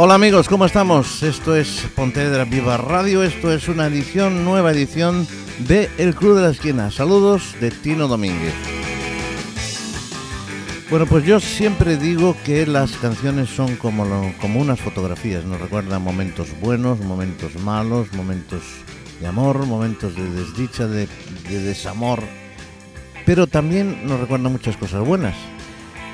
Hola amigos, ¿cómo estamos? Esto es Pontevedra Viva Radio, esto es una edición, nueva edición de El Club de la Esquina. Saludos de Tino Domínguez. Bueno, pues yo siempre digo que las canciones son como, como unas fotografías, nos recuerdan momentos buenos, momentos malos, momentos de amor, momentos de desdicha, de, desamor, pero también nos recuerdan muchas cosas buenas.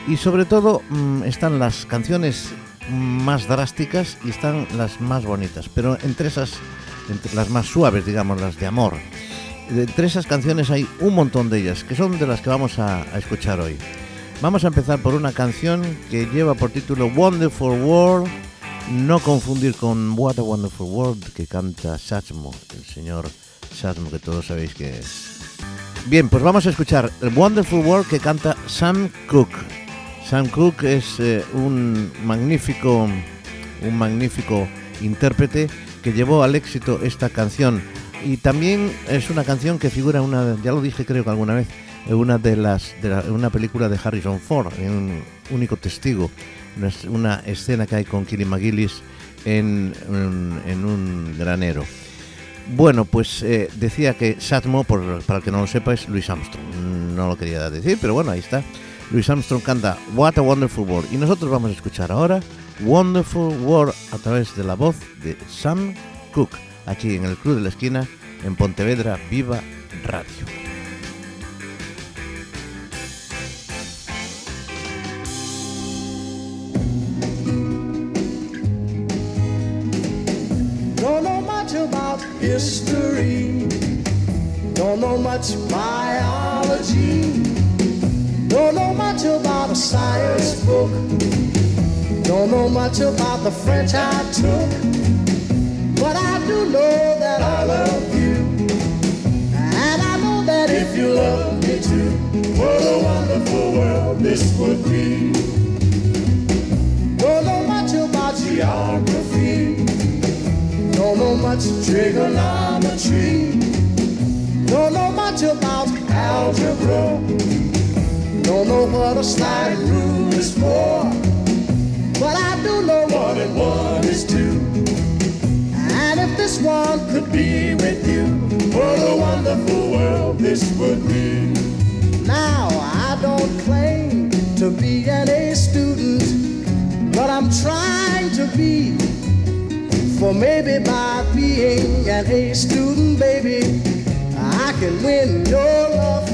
Y sobre todo mm, están las canciones más drásticas y están las más bonitas, pero entre esas, entre las más suaves, digamos, las de amor. Entre esas canciones hay un montón de ellas, que son de las que vamos a, escuchar hoy. Vamos a empezar por una canción que lleva por título Wonderful World, no confundir con What a Wonderful World que canta Satchmo, el señor Satchmo que todos sabéis que es. Bien, pues vamos a escuchar el Wonderful World que canta Sam Cooke. Sam Cooke es eh, un magnífico, un magnífico intérprete que llevó al éxito esta canción y también es una canción que figura una, ya lo dije creo que alguna vez, una de las, una película de Harrison Ford, en único testigo, una, escena que hay con Kiri McGillis en, en, un granero. Bueno, pues eh, decía que Satmo, por, para el que no lo sepa, es Louis Armstrong. No lo quería decir, pero bueno, ahí está. Louis Armstrong canta What a Wonderful World y nosotros vamos a escuchar ahora Wonderful World a través de la voz de Sam Cooke, aquí en el Club de la Esquina, en Pontevedra Viva Radio. About history, don't know much biology. Don't know much about a science book. Don't know much about the French I took. But I do know that I love you. And I know that if you love me too, what a wonderful world this would be. Don't know much about geography. Don't know much trigonometry. Don't know much about algebra. I don't know what a slide rule is for, but I do know one and one is two. And if this one could be with you, what a wonderful world this would be. Now, I don't claim to be an A student, but I'm trying to be. For maybe by being an A student, baby, I can win your love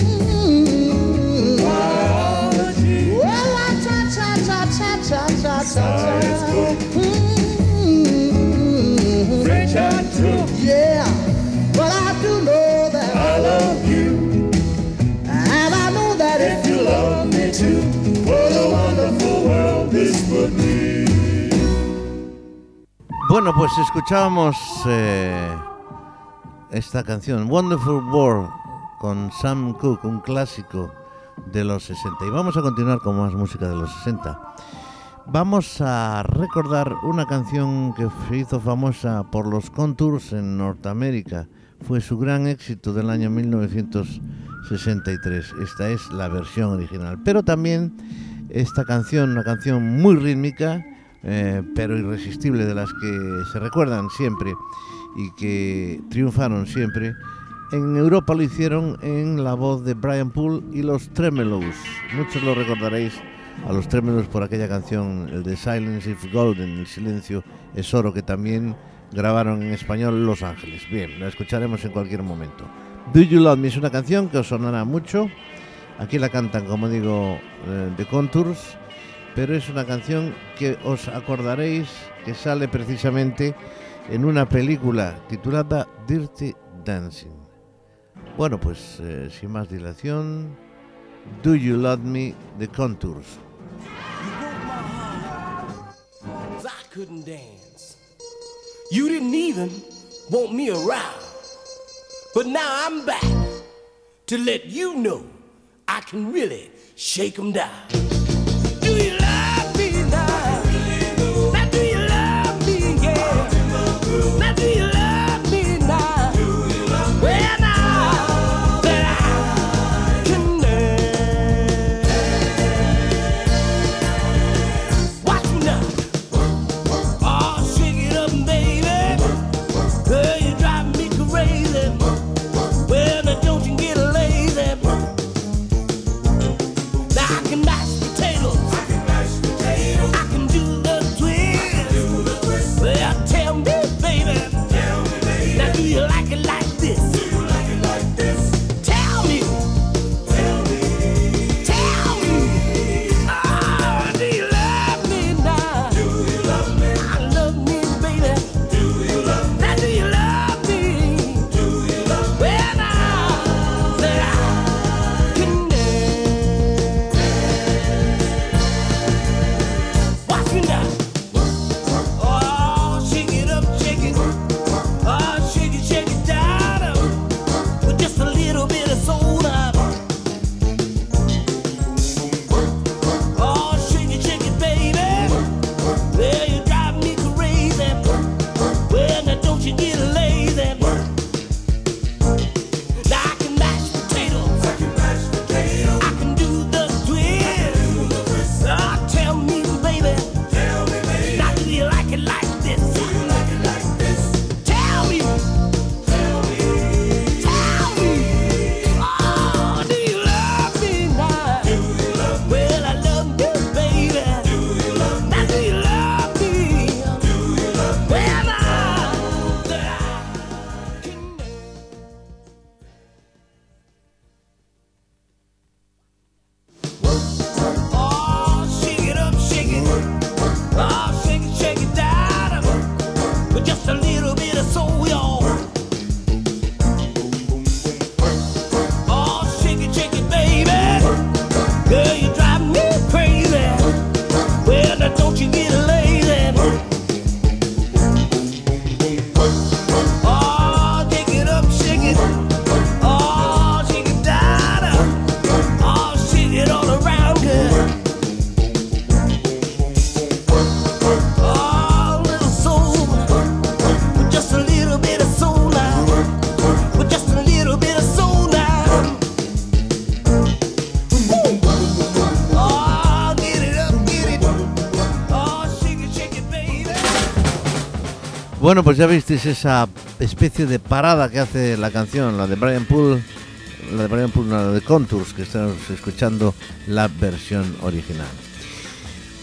Bueno, pues escuchábamos eh, esta canción, Wonderful World, con Sam Cooke, un clásico de los 60. Y vamos a continuar con más música de los 60. Vamos a recordar una canción que se hizo famosa por los Contours en Norteamérica. Fue su gran éxito del año 1963. Esta es la versión original. Pero también esta canción, una canción muy rítmica, eh, pero irresistible, de las que se recuerdan siempre y que triunfaron siempre. En Europa lo hicieron en la voz de Brian Poole y los Tremelows. Muchos lo recordaréis a los términos por aquella canción, el de Silence is Golden, el silencio es oro, que también grabaron en español Los Ángeles. Bien, la escucharemos en cualquier momento. Do You Love Me es una canción que os sonará mucho. Aquí la cantan, como digo, The eh, Contours, pero es una canción que os acordaréis que sale precisamente en una película titulada Dirty Dancing. Bueno, pues eh, sin más dilación, Do You Love Me, The Contours. Couldn't dance. You didn't even want me around. But now I'm back to let you know I can really shake 'em down. Bueno, pues ya visteis esa especie de parada que hace la canción, la de Brian Poole, la de Brian Poole, la de Contours, que estamos escuchando la versión original.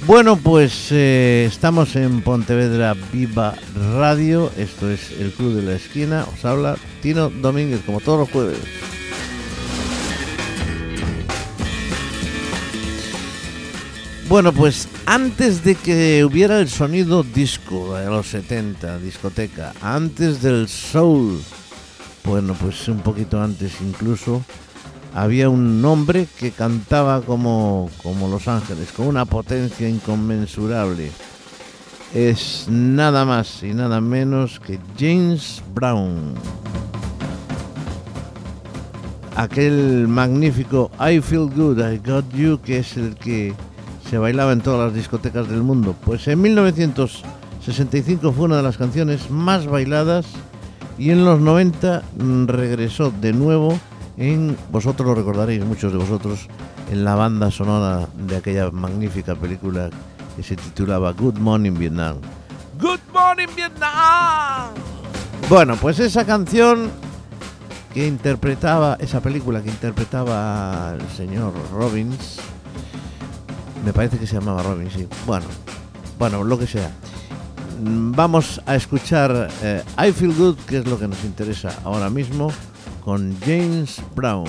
Bueno, pues eh, estamos en Pontevedra Viva Radio, esto es el Club de la Esquina, os habla Tino Domínguez, como todos los jueves. Bueno, pues antes de que hubiera el sonido disco de los 70, discoteca, antes del soul, bueno, pues un poquito antes incluso, había un hombre que cantaba como, como Los Ángeles, con una potencia inconmensurable. Es nada más y nada menos que James Brown. Aquel magnífico I Feel Good, I Got You, que es el que se bailaba en todas las discotecas del mundo. Pues en 1965 fue una de las canciones más bailadas y en los 90 mm, regresó de nuevo en, vosotros lo recordaréis, muchos de vosotros, en la banda sonora de aquella magnífica película que se titulaba Good Morning Vietnam. Good Morning Vietnam. Bueno, pues esa canción que interpretaba, esa película que interpretaba el señor Robbins, me parece que se llamaba Robin, sí. Bueno, bueno, lo que sea. Vamos a escuchar eh, I Feel Good, que es lo que nos interesa ahora mismo, con James Brown.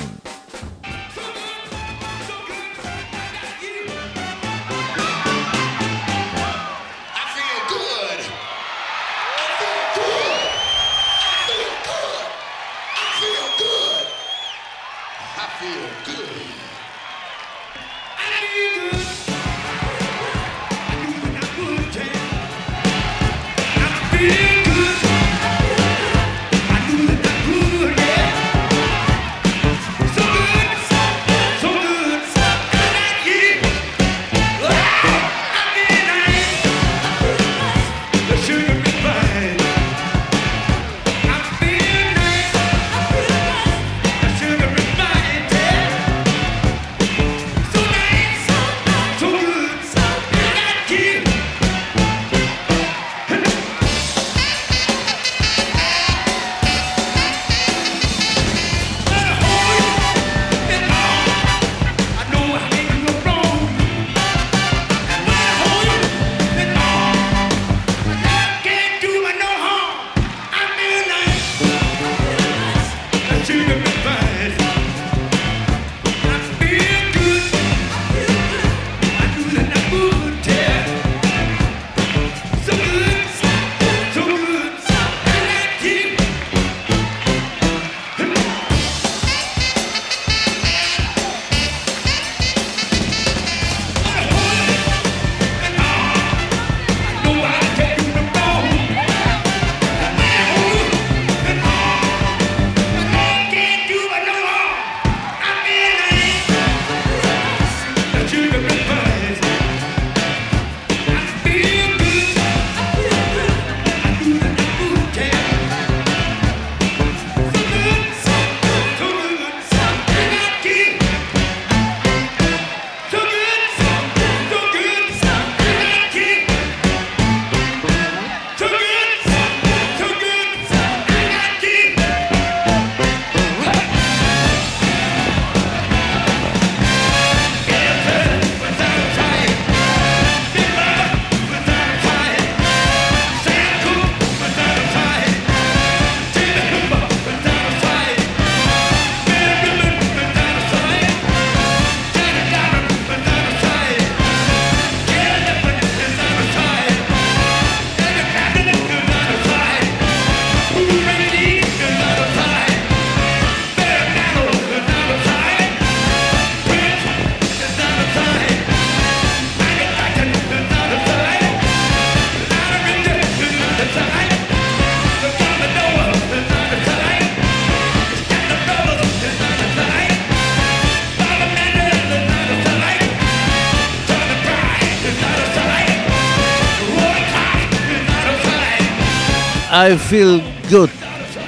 I Feel Good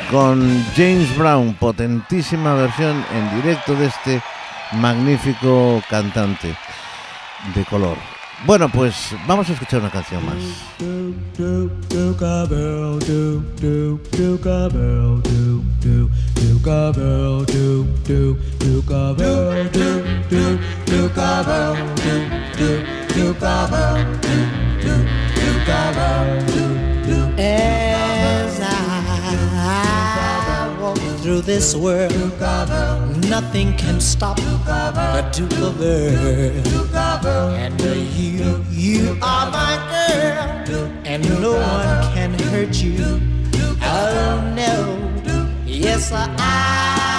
con James Brown, potentísima versión en directo de este magnífico cantante de color. Bueno, pues vamos a escuchar una canción más. As through this world, nothing can stop the Duke of Earl. And you, you are my girl, and no one can hurt you. Oh no, yes I.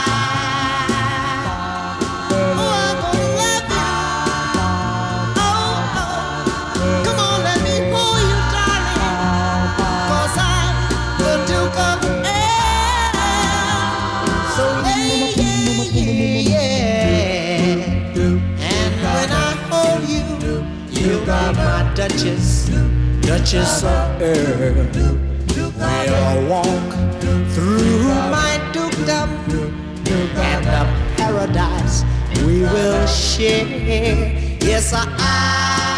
Duchess of Earl. We'll walk through my dukedom and the paradise we will share. Yes, I.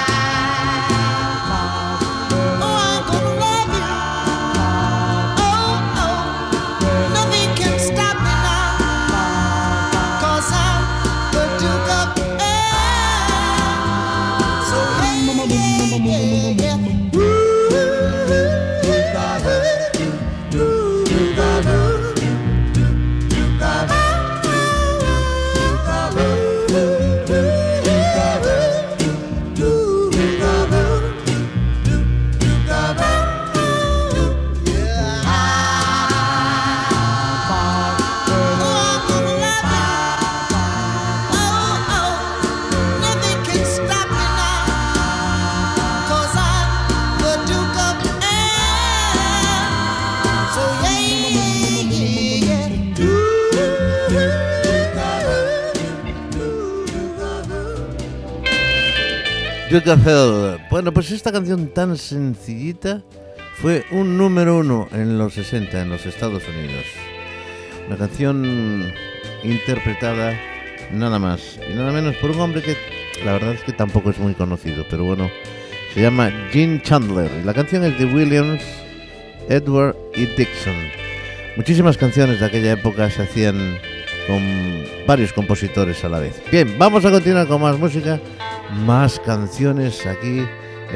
Bueno, pues esta canción tan sencillita fue un número uno en los 60 en los Estados Unidos. Una canción interpretada nada más y nada menos por un hombre que la verdad es que tampoco es muy conocido, pero bueno, se llama Gene Chandler. Y la canción es de Williams, Edward y Dixon. Muchísimas canciones de aquella época se hacían con varios compositores a la vez. Bien, vamos a continuar con más música, más canciones aquí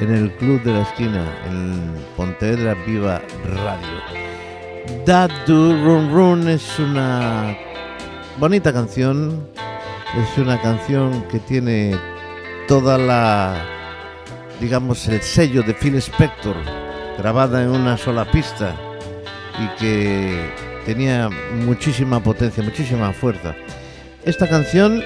en el Club de la Esquina, en Pontevedra Viva Radio. That Do Run Run es una bonita canción, es una canción que tiene toda la, digamos, el sello de Phil Spector grabada en una sola pista y que tenía muchísima potencia, muchísima fuerza. Esta canción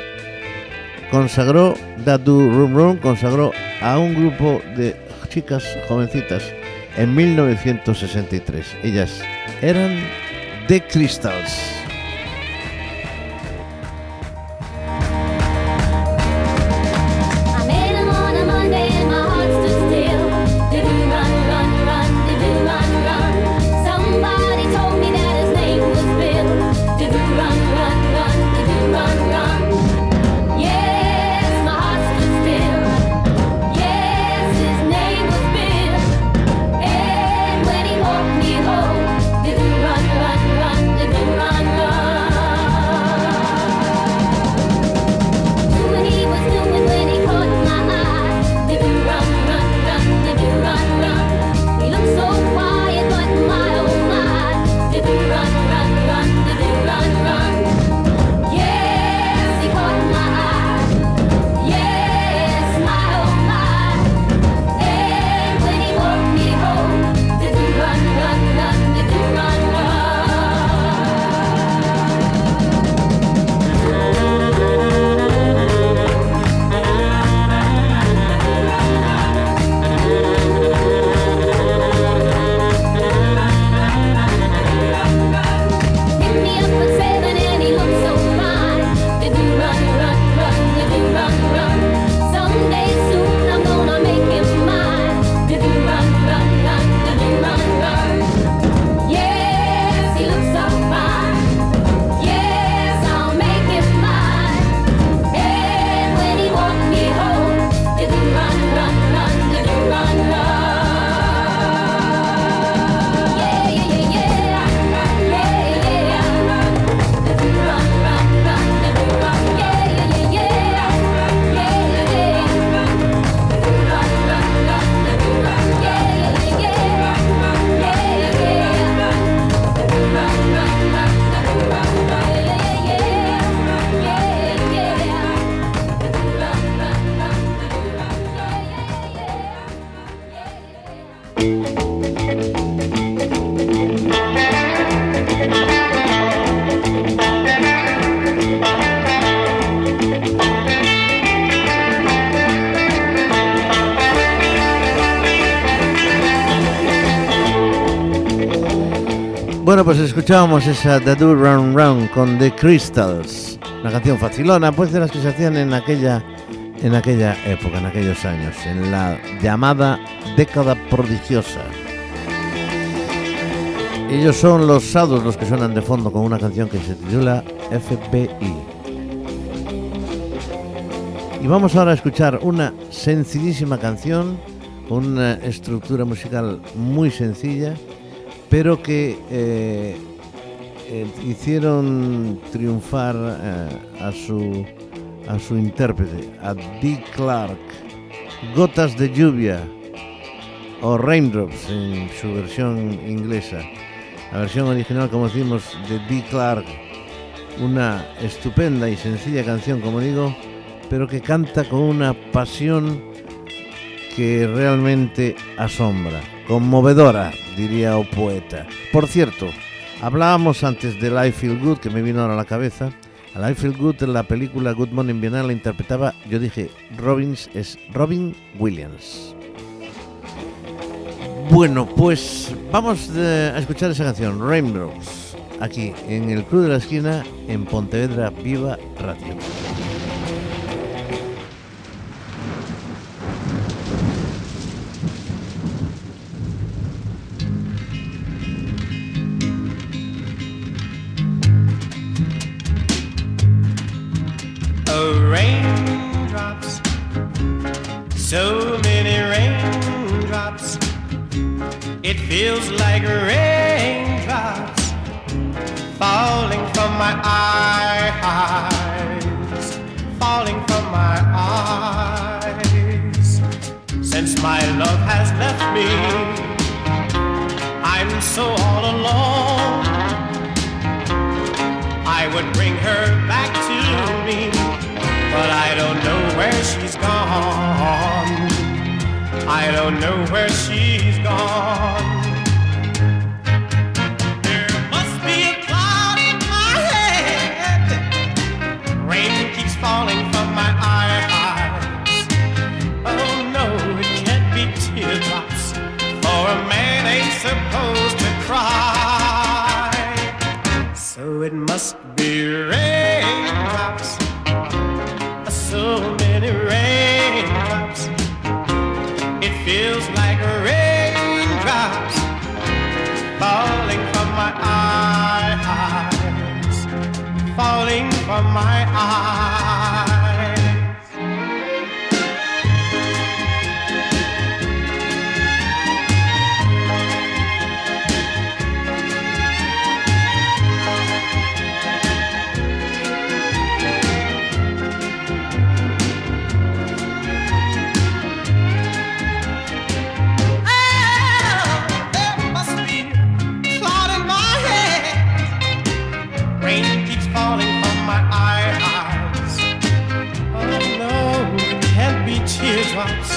consagró Dadu Rum Rum, consagró a un grupo de chicas jovencitas en 1963. Ellas eran The Crystals. Bueno, pues escuchábamos esa The Do Round Round con The Crystals, una canción facilona, pues de las que se hacían en aquella, en aquella época, en aquellos años, en la llamada década prodigiosa. Ellos son los Sados los que suenan de fondo con una canción que se titula FBI. Y vamos ahora a escuchar una sencillísima canción una estructura musical muy sencilla, pero que eh, eh, hicieron triunfar eh, a, su, a su intérprete, a Dee Clark. Gotas de lluvia o Raindrops en su versión inglesa. La versión original, como decimos, de Dee Clark. Una estupenda y sencilla canción, como digo, pero que canta con una pasión que realmente asombra, conmovedora, diría o poeta. Por cierto, hablábamos antes de I Feel Good, que me vino ahora a la cabeza. A I Feel Good en la película Good Morning Vietnam la interpretaba, yo dije, Robbins es Robin Williams. Bueno, pues vamos eh, a escuchar esa canción, Rainbows, aquí en el Club de la Esquina, en Pontevedra Viva Radio. Feels like raindrops falling from my eyes, falling from my eyes. Since my love has left me, I'm so all alone. I would bring her back to me, but I don't know where she's gone. I don't know where she's gone. Raindrops, so many raindrops. It feels like raindrops falling from my eyes, falling from my eyes. Teardrops,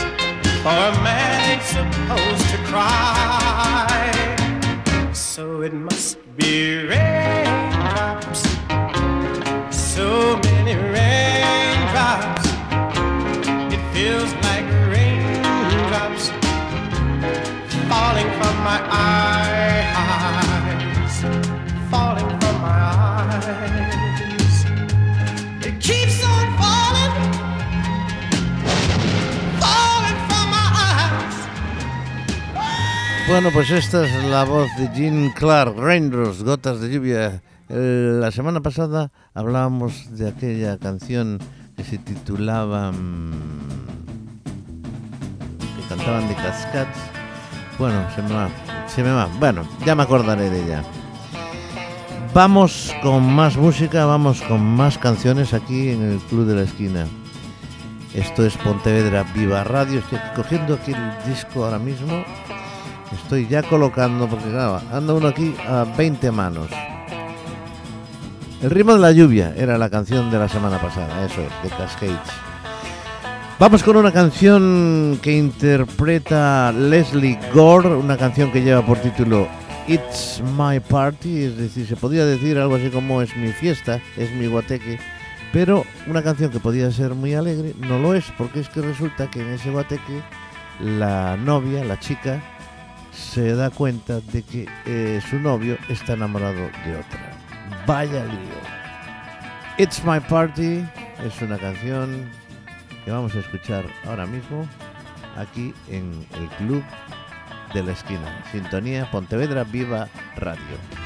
for a man ain't supposed to cry. So it must be raindrops, Bueno, pues esta es la voz de Jean Clark, Raindrops, Gotas de Lluvia. La semana pasada hablábamos de aquella canción que se titulaba... mm, que cantaban de Cascades. Bueno, se me va, se me va. Bueno, ya me acordaré de ella. Vamos con más música, vamos con más canciones aquí en el Club de la Esquina. Esto es Pontevedra Viva Radio. Estoy cogiendo aquí el disco ahora mismo. Estoy ya colocando, porque claro, anda uno aquí a 20 manos. El ritmo de la lluvia era la canción de la semana pasada, eso es, de Cascades. Vamos con una canción que interpreta Leslie Gore, una canción que lleva por título It's My Party, es decir, se podría decir algo así como es mi fiesta, es mi guateque, pero una canción que podía ser muy alegre, no lo es, porque es que resulta que en ese guateque la novia, la chica, se da cuenta de que eh, su novio está enamorado de otra. Vaya lío. It's My Party es una canción que vamos a escuchar ahora mismo aquí en el Club de la Esquina. Sintonía Pontevedra Viva Radio.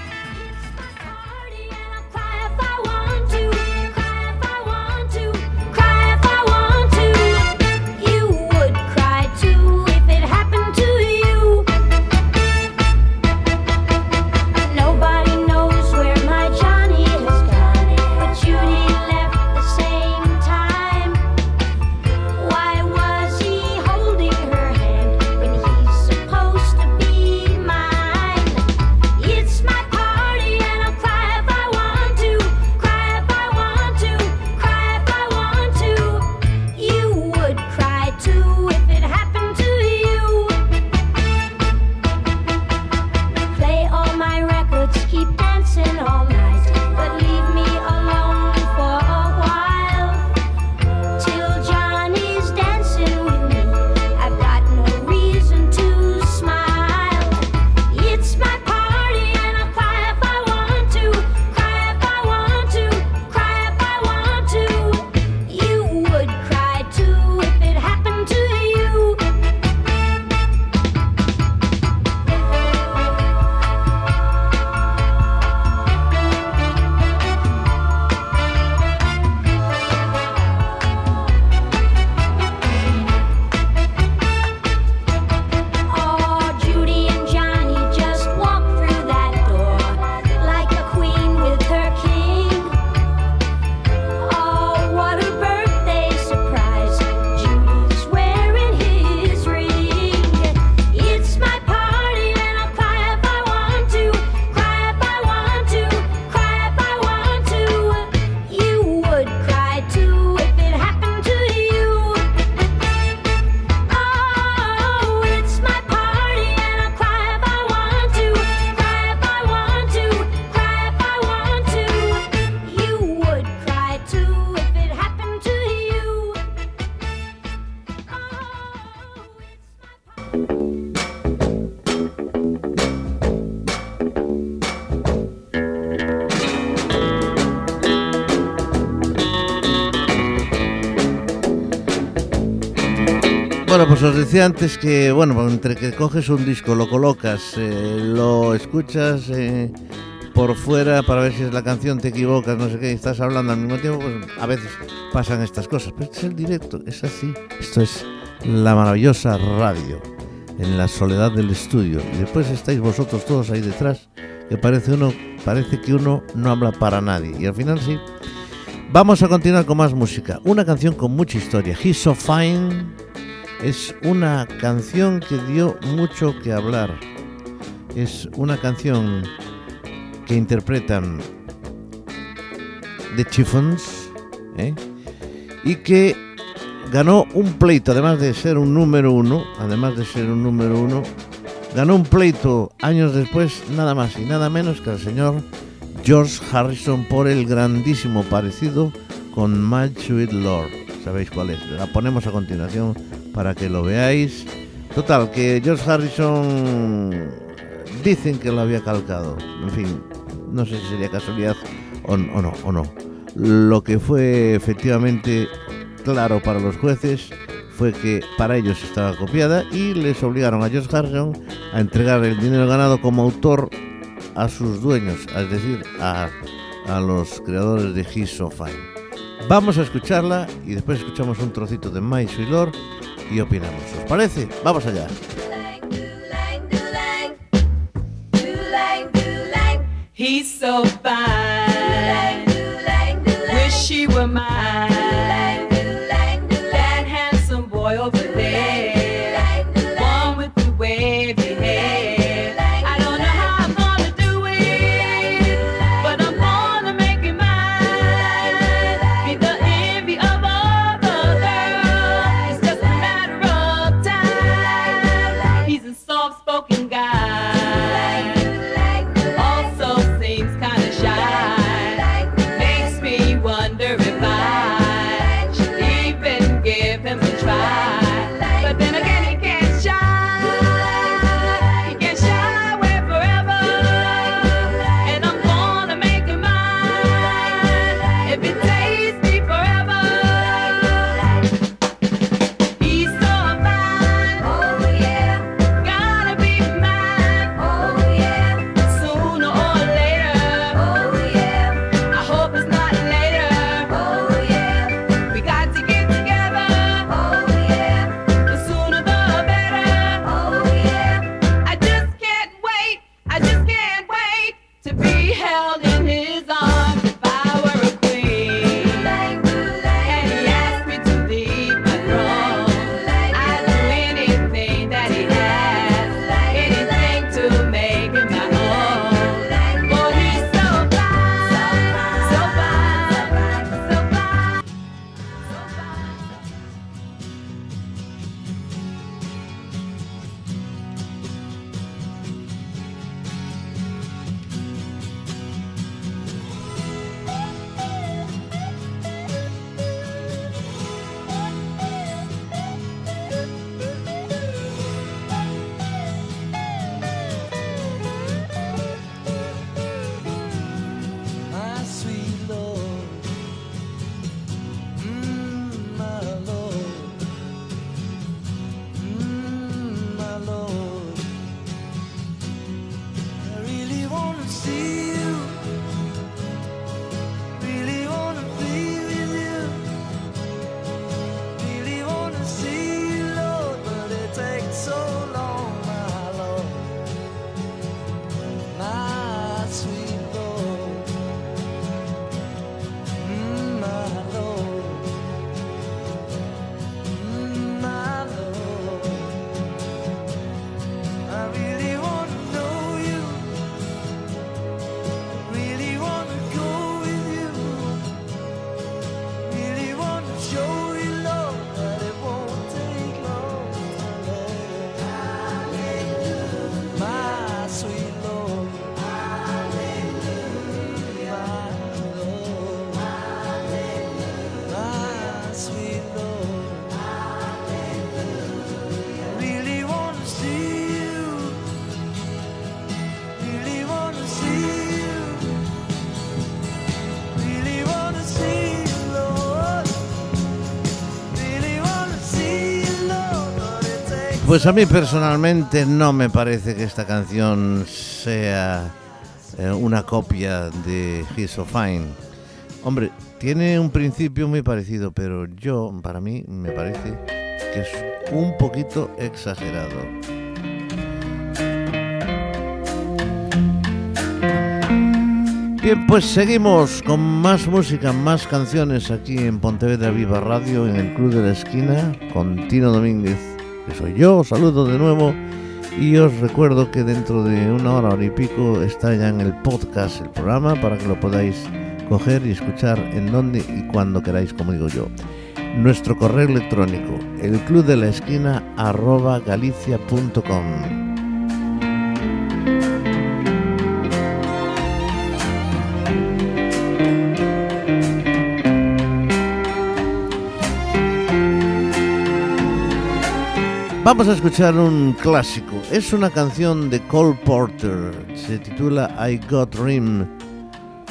Decía antes que, bueno, entre que coges un disco, lo colocas, eh, lo escuchas eh, por fuera para ver si es la canción, te equivocas, no sé qué, y estás hablando al mismo tiempo, pues a veces pasan estas cosas. Pero este es el directo, es así. Esto es la maravillosa radio, en la soledad del estudio. Y después estáis vosotros todos ahí detrás, que parece, uno, parece que uno no habla para nadie. Y al final sí. Vamos a continuar con más música. Una canción con mucha historia. He's So Fine es una canción que dio mucho que hablar. Es una canción que interpretan The Chiffons ¿eh? y que ganó un pleito, además de ser un número uno, además de ser un número uno, ganó un pleito años después, nada más y nada menos que el señor George Harrison por el grandísimo parecido con My Sweet Lord. Sabéis cuál es. La ponemos a continuación para que lo veáis. Total, que George Harrison dicen que lo había calcado. En fin, no sé si sería casualidad o, no, o no. Lo que fue efectivamente claro para los jueces fue que para ellos estaba copiada y les obligaron a George Harrison a entregar el dinero ganado como autor a sus dueños, es decir, a, a los creadores de He's So Fine. Vamos a escucharla y después escuchamos un trocito de My Sweet y opinamos. ¿Os parece? Vamos allá. Pues a mí personalmente no me parece que esta canción sea eh, una copia de He's So Fine. Hombre, tiene un principio muy parecido, pero yo, para mí, me parece que es un poquito exagerado. Bien, pues seguimos con más música, más canciones aquí en Pontevedra Viva Radio, en el Club de la Esquina, con Tino Domínguez, soy yo, saludo de nuevo y os recuerdo que dentro de una hora, hora y pico está ya en el podcast el programa para que lo podáis coger y escuchar en donde y cuando queráis, como digo yo. Nuestro correo electrónico, el club de la esquina arroba galicia.com. Vamos a escuchar un clásico. Es una canción de Cole Porter. Se titula I Got Rim.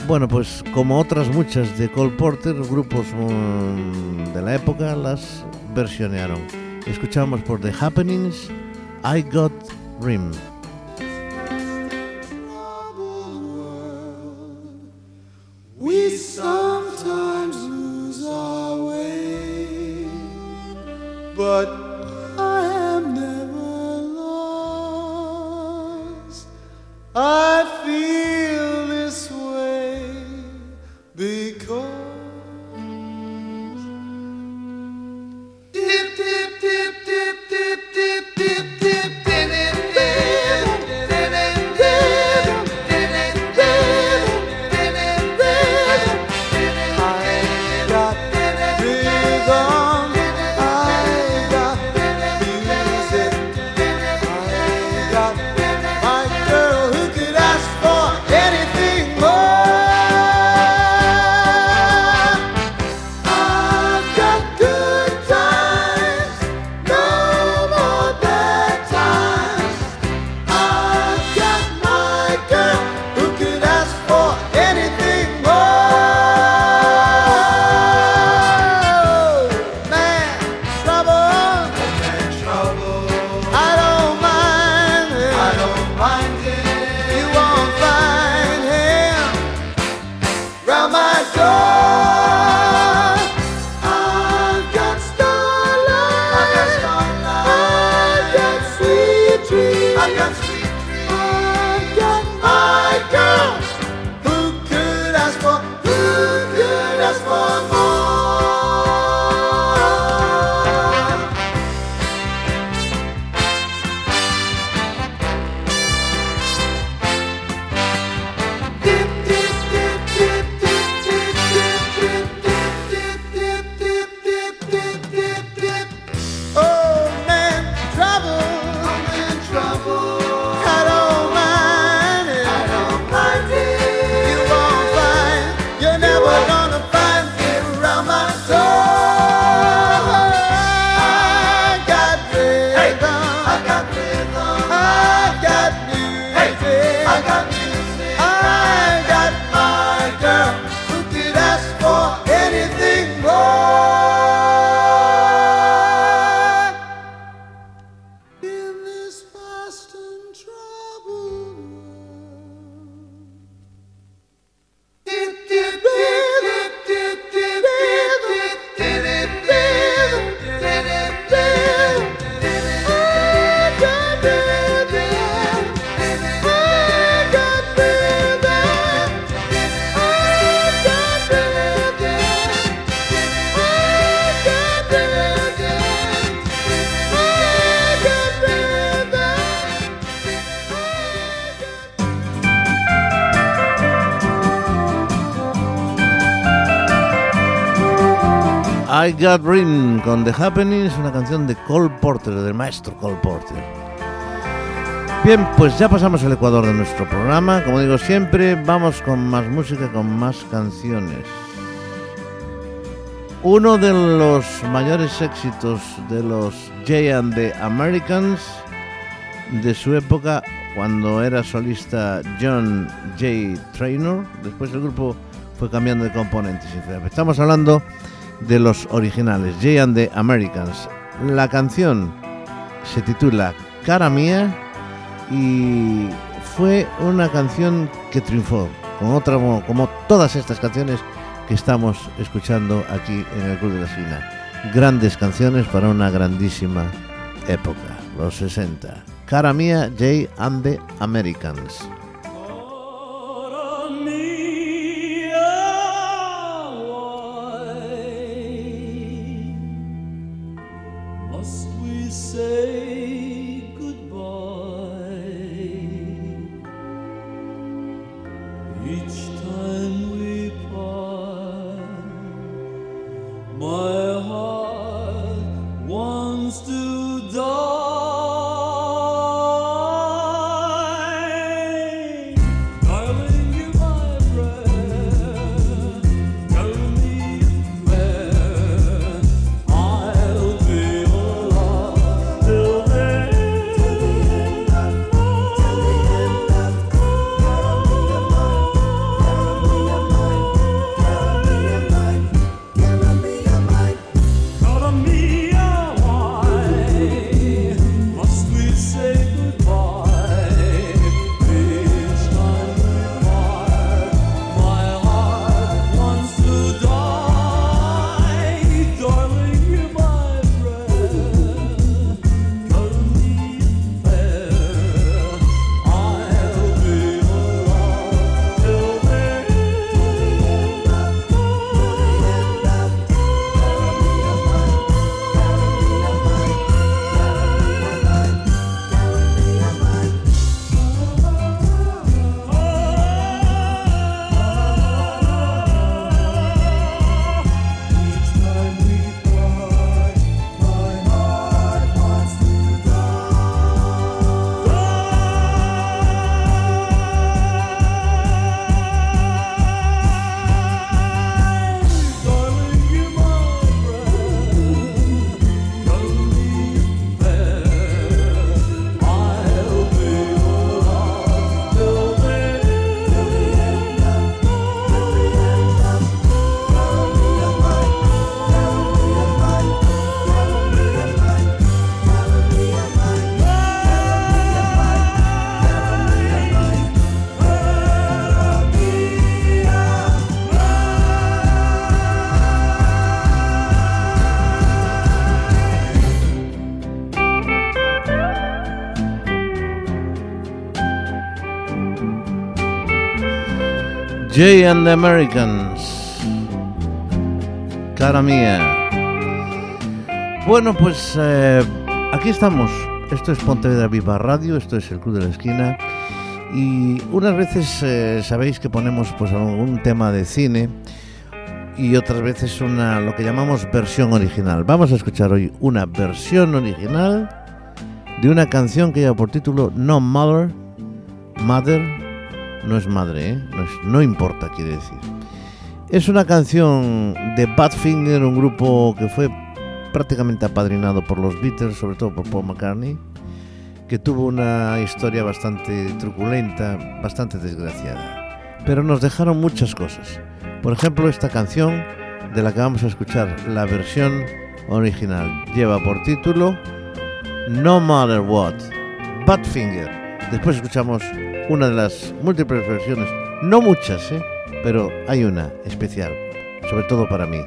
Bueno, pues como otras muchas de Cole Porter, grupos mm, de la época las versionearon. Escuchamos por The Happenings I Got Rim. I Got Rim con The Happenings, una canción de Cole Porter, del maestro Cole Porter. Bien, pues ya pasamos al ecuador de nuestro programa. Como digo siempre, vamos con más música, con más canciones. Uno de los mayores éxitos de los Jay and the Americans de su época, cuando era solista John J. Traynor, después el grupo fue cambiando de componentes. Estamos hablando de los originales, Jay and the Americans. La canción se titula Cara Mía y fue una canción que triunfó, con otra, como todas estas canciones que estamos escuchando aquí en el Club de la Esquina. Grandes canciones para una grandísima época, los 60. Cara Mía, Jay and the Americans. My heart wants to Jay and the Americans. Cara mía. Bueno, pues eh, aquí estamos. Esto es Pontevedra Viva Radio, esto es el Club de la Esquina. Y unas veces eh, sabéis que ponemos pues algún tema de cine y otras veces una lo que llamamos versión original. Vamos a escuchar hoy una versión original de una canción que lleva por título No Mother, Mother no es madre, ¿eh? no, es- no importa, quiere decir. Es una canción de Badfinger, un grupo que fue prácticamente apadrinado por los Beatles, sobre todo por Paul McCartney, que tuvo una historia bastante truculenta, bastante desgraciada. Pero nos dejaron muchas cosas. Por ejemplo, esta canción de la que vamos a escuchar la versión original lleva por título No Matter What, Badfinger. Después escuchamos una de las múltiples versiones, no muchas, ¿eh? pero hay una especial, sobre todo para mí.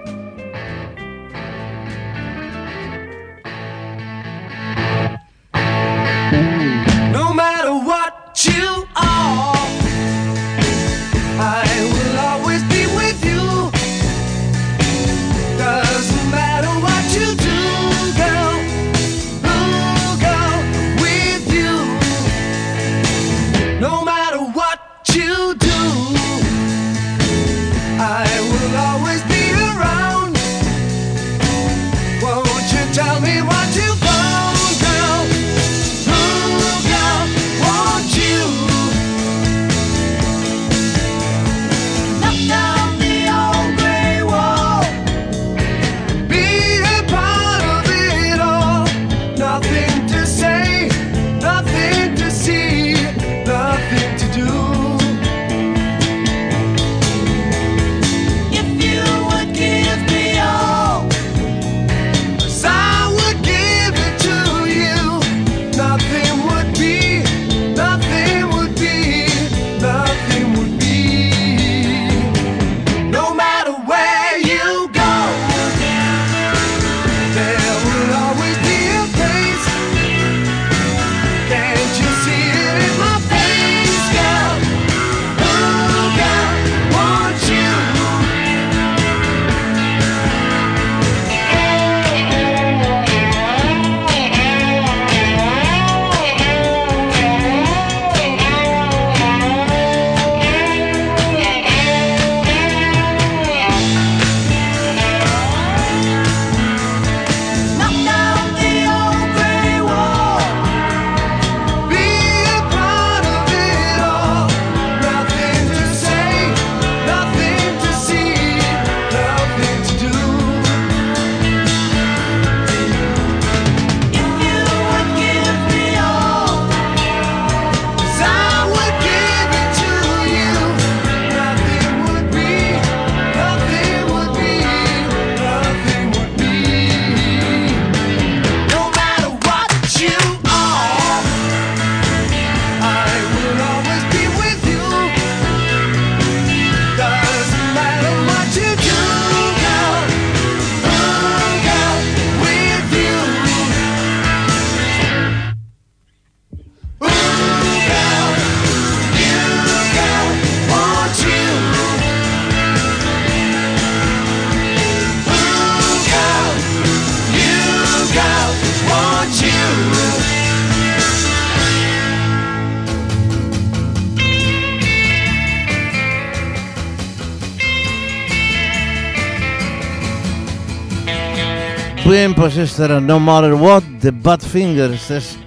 Pues esta era No Matter What de Badfinger. Esta es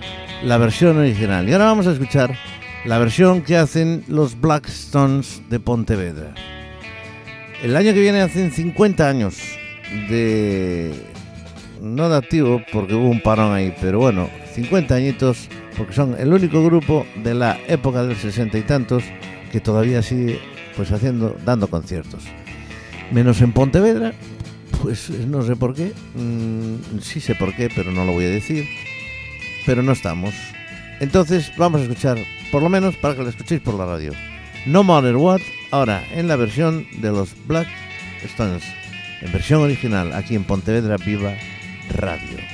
la versión original. Y ahora vamos a escuchar la versión que hacen los Blackstones de Pontevedra. El año que viene hacen 50 años de... No de activo, porque hubo un parón ahí, pero bueno, 50 añitos, porque son el único grupo de la época del sesenta y tantos que todavía sigue pues haciendo, dando conciertos. Menos en Pontevedra, pues no sé por qué. Mm, sí sé por qué, pero no lo voy a decir. Pero no estamos. Entonces vamos a escuchar, por lo menos para que lo escuchéis por la radio. No Matter What, ahora en la versión de los Black Stones, en versión original, aquí en Pontevedra Viva Radio.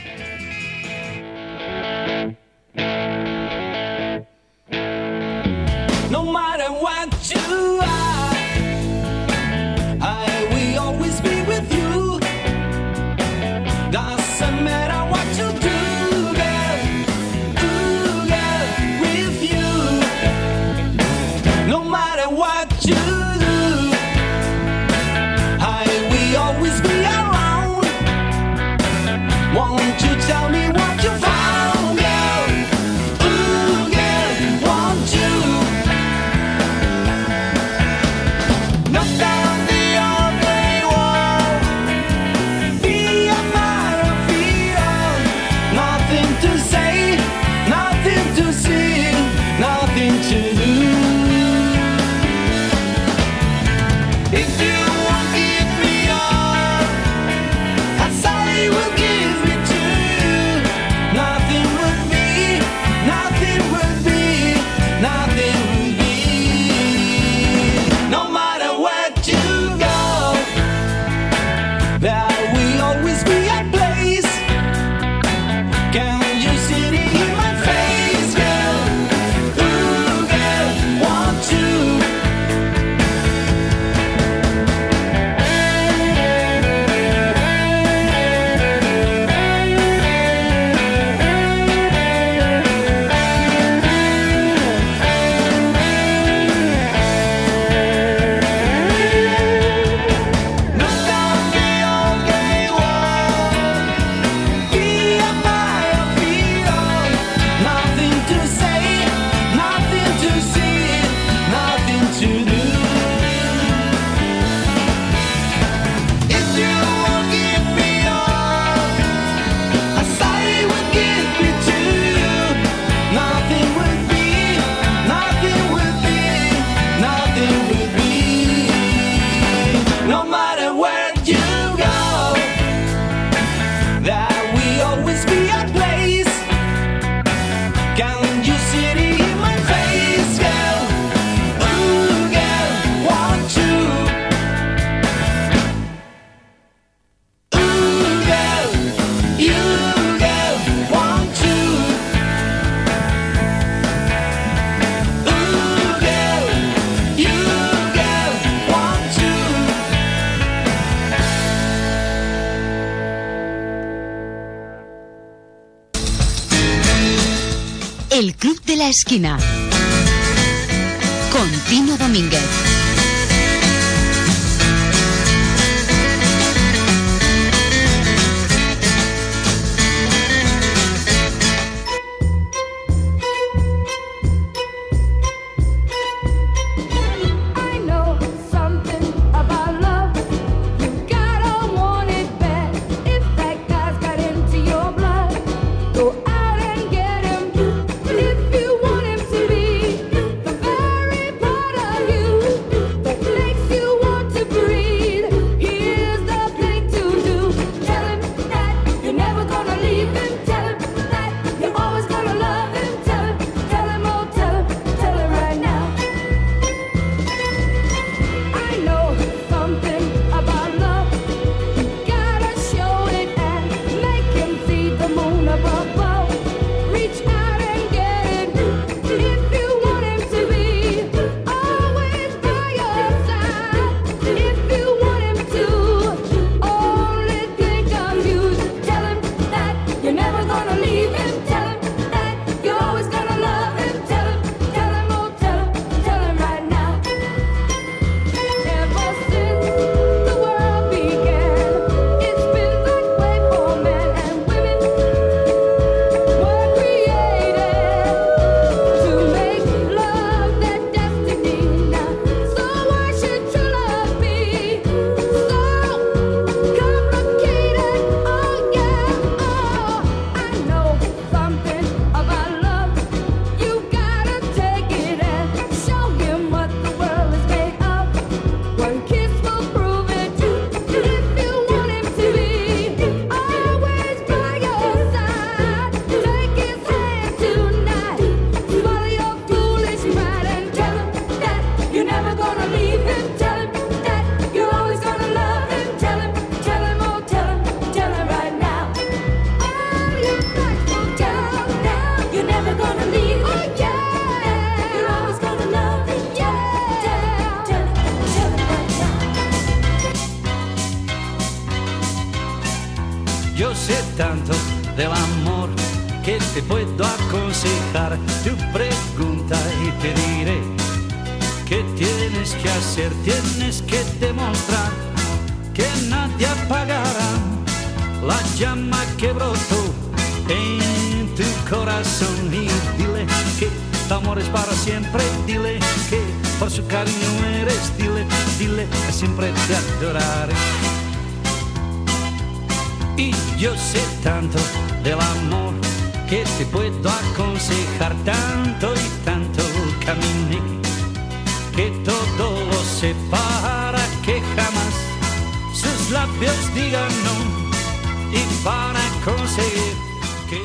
Esquina. Con Tino Domínguez.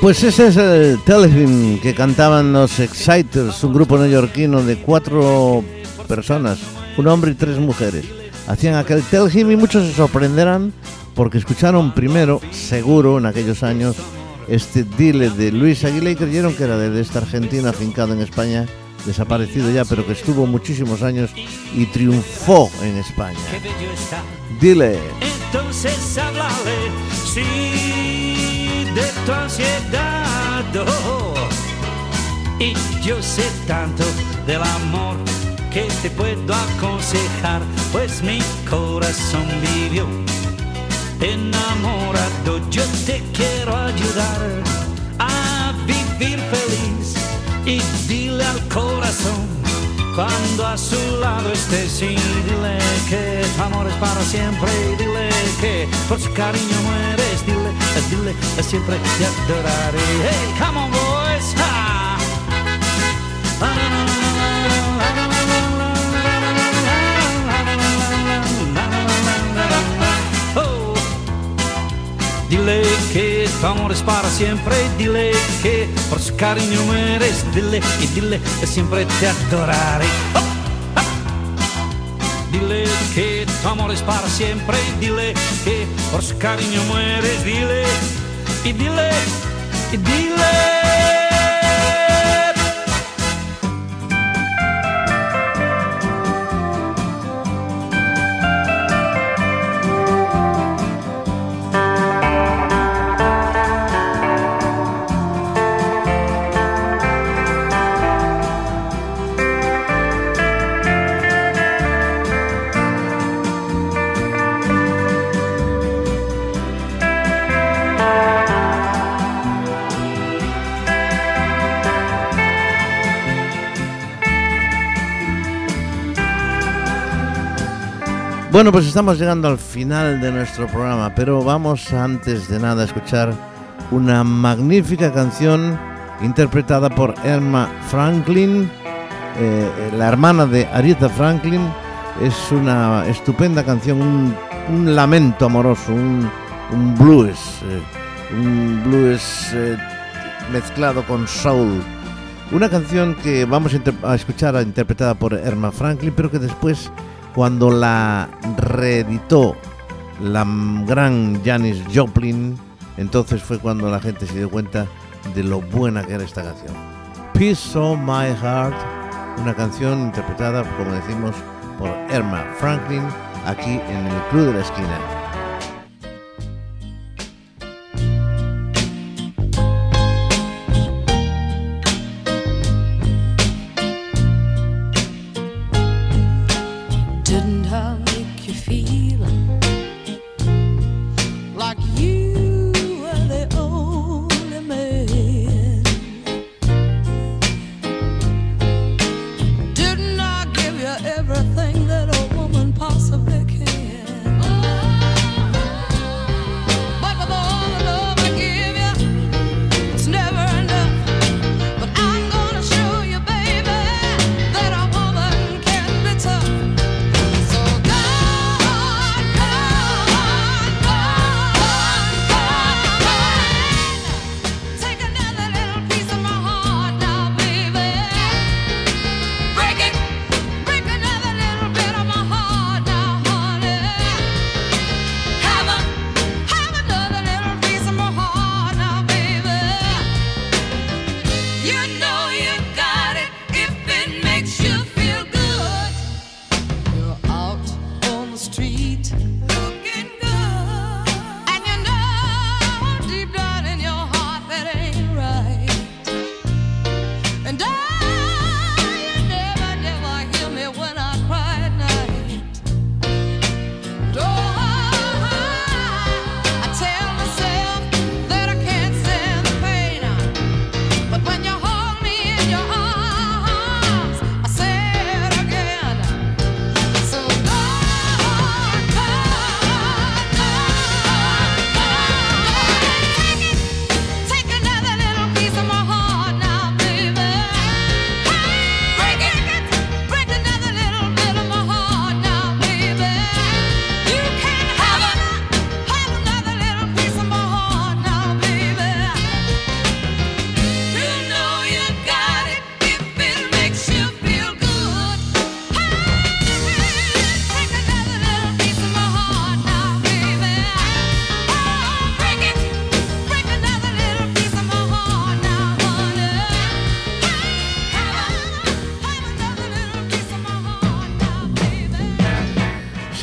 Pues ese es el Telehim que cantaban los Exciters, un grupo neoyorquino de cuatro personas, un hombre y tres mujeres. Hacían aquel Telehim y muchos se sorprenderán porque escucharon primero, seguro en aquellos años, este Dile de Luis Aguilera y creyeron que era de este argentino afincado en España, desaparecido ya, pero que estuvo muchísimos años y triunfó en España. Dile. Entonces háblale, sí, de tu ansiedad. oh. Y yo sé tanto del amor que te puedo aconsejar, pues mi corazón vivió enamorado. Yo te quiero ayudar a vivir feliz y dile al corazón cuando a su lado estés y dile que tu amor y dile que por su cariño mueres dile, dile que siempre te adoraré hey come on boys ha. Dile que tu amor es para siempre, dile que por su cariño mueres, dile y dile que siempre te adoraré. Oh, ah. Dile que tu amor es para siempre, dile que por su cariño mueres, dile y dile y dile. Bueno, pues estamos llegando al final de nuestro programa, pero vamos antes de nada a escuchar una magnífica canción interpretada por Emma Franklin, eh, la hermana de Aretha Franklin. Es una estupenda canción, un, lamento amoroso, un, blues, eh, un blues eh, mezclado con soul. Una canción que vamos a, a escuchar interpretada por Emma Franklin, pero que después, cuando la reeditó la gran Janis Joplin, entonces fue cuando la gente se dio cuenta de lo buena que era esta canción. Peace of My Heart, una canción interpretada, como decimos, por Emma Franklin, aquí en el Club de la Esquina.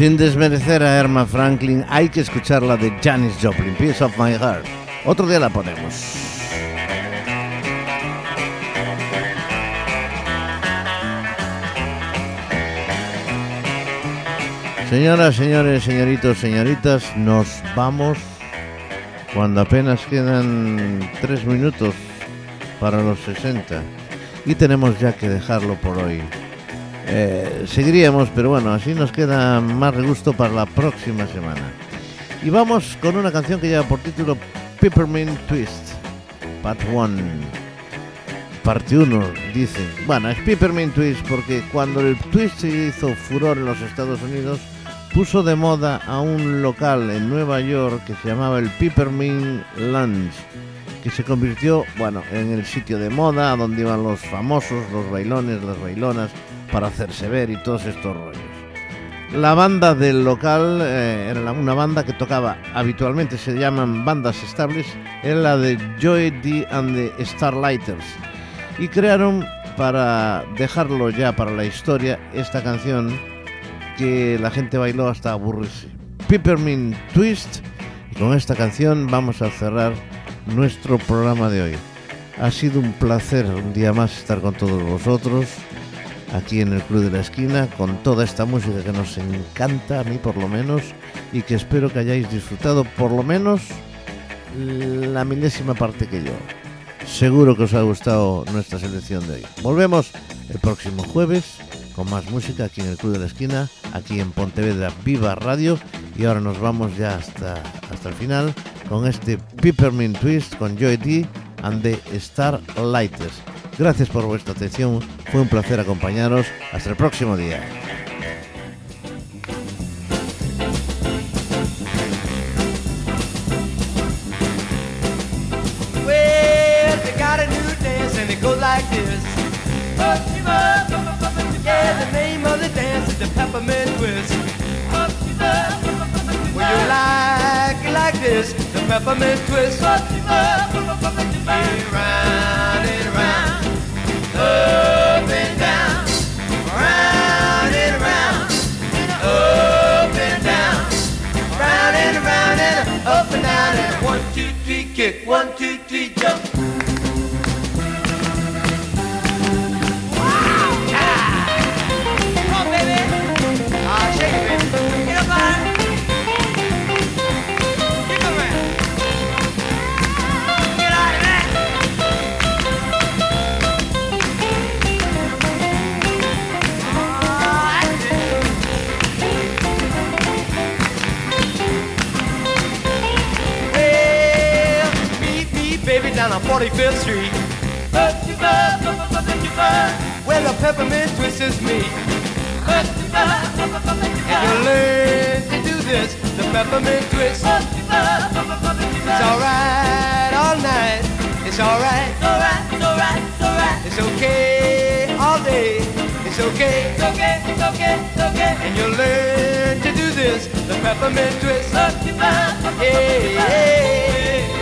Sin desmerecer a Erma Franklin, hay que escuchar la de Janis Joplin, Piece of My Heart. Otro día la ponemos. Señoras, señores, señoritos, señoritas, nos vamos cuando apenas quedan tres minutos para los 60 y tenemos ya que dejarlo por hoy. Eh, seguiríamos, pero bueno, así nos queda más regusto para la próxima semana. Y vamos con una canción que lleva por título Peppermint Twist, Part 1. Parte 1, dicen. Bueno, es Peppermint Twist porque cuando el twist se hizo furor en los Estados Unidos, puso de moda a un local en Nueva York que se llamaba el Peppermint Lunch, que se convirtió, bueno, en el sitio de moda donde iban los famosos, los bailones, las bailonas, para hacerse ver y todos estos rollos. La banda del local eh, era una banda que tocaba habitualmente, se llaman bandas estables, era la de Joy D and the Starlighters. Y crearon para dejarlo ya para la historia esta canción que la gente bailó hasta aburrirse. Peppermint Twist. Y con esta canción vamos a cerrar nuestro programa de hoy. Ha sido un placer un día más estar con todos vosotros aquí en el Club de la Esquina con toda esta música que nos encanta, a mí por lo menos, y que espero que hayáis disfrutado por lo menos la milésima parte que yo. Seguro que os ha gustado nuestra selección de hoy. Volvemos el próximo jueves con más música aquí en el Club de la Esquina, aquí en Pontevedra Viva Radio. Y ahora nos vamos ya hasta, hasta el final con este Peppermint Twist con Joy D and the Starlighters. Gracias por vuestra atención, fue un placer acompañaros. Hasta el próximo día. Got a one, two, down on 45th Street. Well, the peppermint twist is me. And you learn to do this, the peppermint twist. It's alright all night. It's alright. It's alright. It's alright. It's alright. It's okay all day. It's okay. It's okay. It's okay. It's okay. And you learn to do this, the peppermint twist. Yeah, yeah.